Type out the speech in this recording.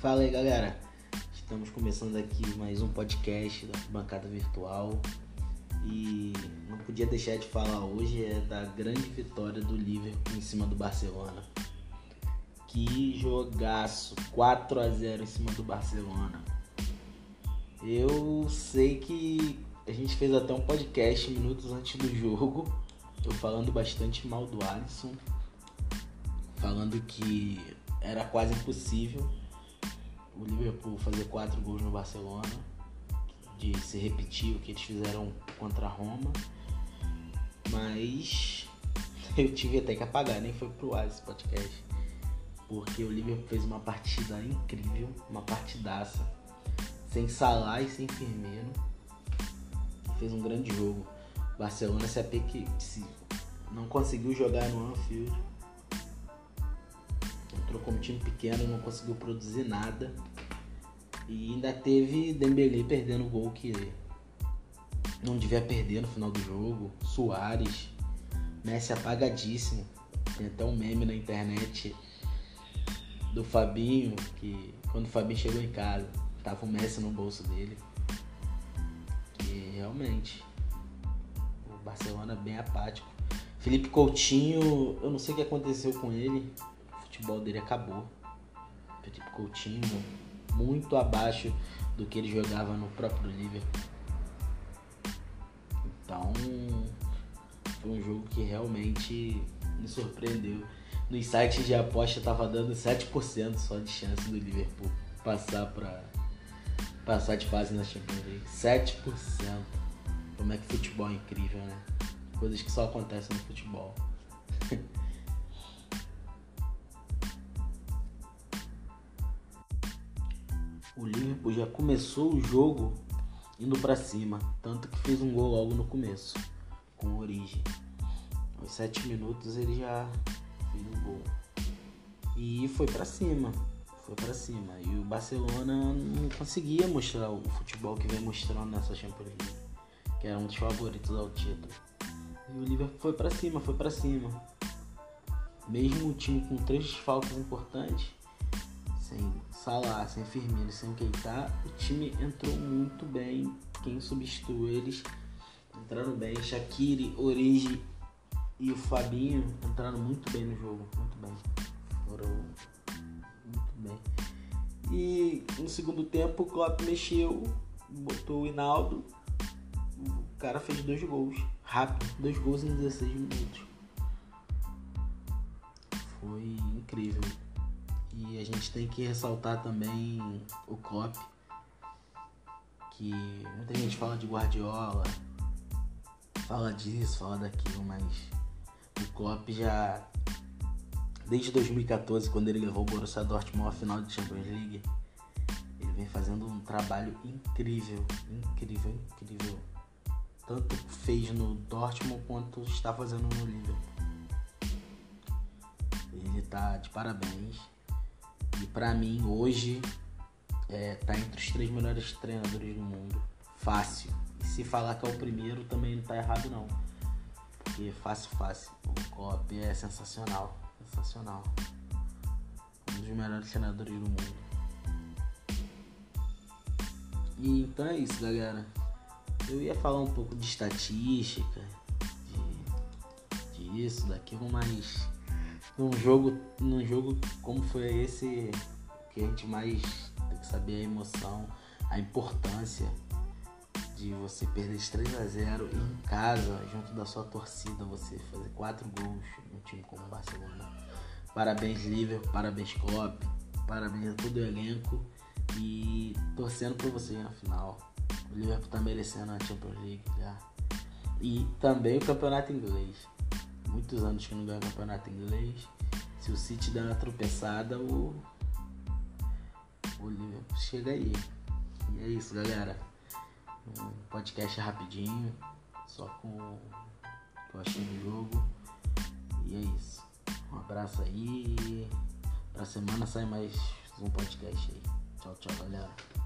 Fala aí, galera. Estamos começando aqui mais um podcast da Bancada Virtual. E não podia deixar de falar hoje é da grande vitória do Liverpool em cima do Barcelona. Que jogaço, 4 a 0 em cima do Barcelona. Eu sei que a gente fez até um podcast minutos antes do jogo, eu falando bastante mal do Alisson, falando que era quase impossível o Liverpool fazer quatro gols no Barcelona, de se repetir o que eles fizeram contra a Roma. Mas eu tive até que apagar, nem foi pro ar esse podcast. Porque o Liverpool fez uma partida incrível, uma partidaça. Sem Salah e sem Firmino. Fez um grande jogo. Barcelona se, que se não conseguiu jogar no Anfield. Entrou como time pequeno, não conseguiu produzir nada. E ainda teve Dembele perdendo o gol que não devia perder no final do jogo. Soares, Messi apagadíssimo. Tem até um meme na internet do Fabinho, que quando o Fabinho chegou em casa, tava o Messi no bolso dele. Que realmente o Barcelona bem apático. Felipe Coutinho, eu não sei o que aconteceu com ele. O futebol dele acabou. Felipe Coutinho muito abaixo do que ele jogava no próprio Liverpool. Então, foi um jogo que realmente me surpreendeu. No site de aposta tava dando 7% só de chance do Liverpool passar para passar de fase na Champions League. 7%. Como é que futebol é incrível, né? Coisas que só acontecem no futebol. o Liverpool já começou o jogo indo para cima, tanto que fez um gol logo no começo, com origem. Aos 7 minutos ele já fez um gol. E foi para cima, foi para cima. E o Barcelona não conseguia mostrar o futebol que vem mostrando nessa Champions League, que era um dos favoritos ao título. E o Liverpool foi para cima, foi para cima. Mesmo o time com três faltas importantes, sem Salah, sem Firmino, sem Keita, o time entrou muito bem. Quem substituiu eles entraram bem. Shaqiri, Origi e o Fabinho entraram muito bem no jogo, muito bem. Foram muito bem. E no segundo tempo o Klopp mexeu, botou o Hinaldo. O cara fez dois gols, rápido, dois gols em 16 minutos. Foi incrível. A gente tem que ressaltar também o Klopp, que muita gente fala de Guardiola, fala disso, fala daquilo, mas o Klopp já desde 2014, quando ele levou o Borussia Dortmund à final de Champions League, ele vem fazendo um trabalho incrível, incrível, incrível. Tanto fez no Dortmund quanto está fazendo no Liverpool. Ele tá de parabéns. E para mim hoje é, tá entre os três melhores treinadores do mundo. Fácil. E se falar que é o primeiro também não tá errado não. Porque fácil, fácil. O Klopp é sensacional. Sensacional. Um dos melhores treinadores do mundo. E então é isso, galera. Eu ia falar um pouco de estatística, de, disso, daquilo, mas num jogo, num jogo como foi esse, que a gente mais tem que saber a emoção, a importância de você perder de 3 a 0 em casa, junto da sua torcida, você fazer quatro gols num time como o Barcelona. Parabéns Liverpool, parabéns Klopp, parabéns a todo o elenco e torcendo por você na final. O Liverpool tá merecendo a Champions League já. E também o campeonato inglês muitos anos que não ganha campeonato inglês. Se o City der uma tropeçada, o, o Liverpool chega aí. E é isso, galera. Um podcast rapidinho, só com o que eu achei do jogo. E é isso. Um abraço aí. Pra semana sai mais um podcast aí. Tchau, tchau, galera.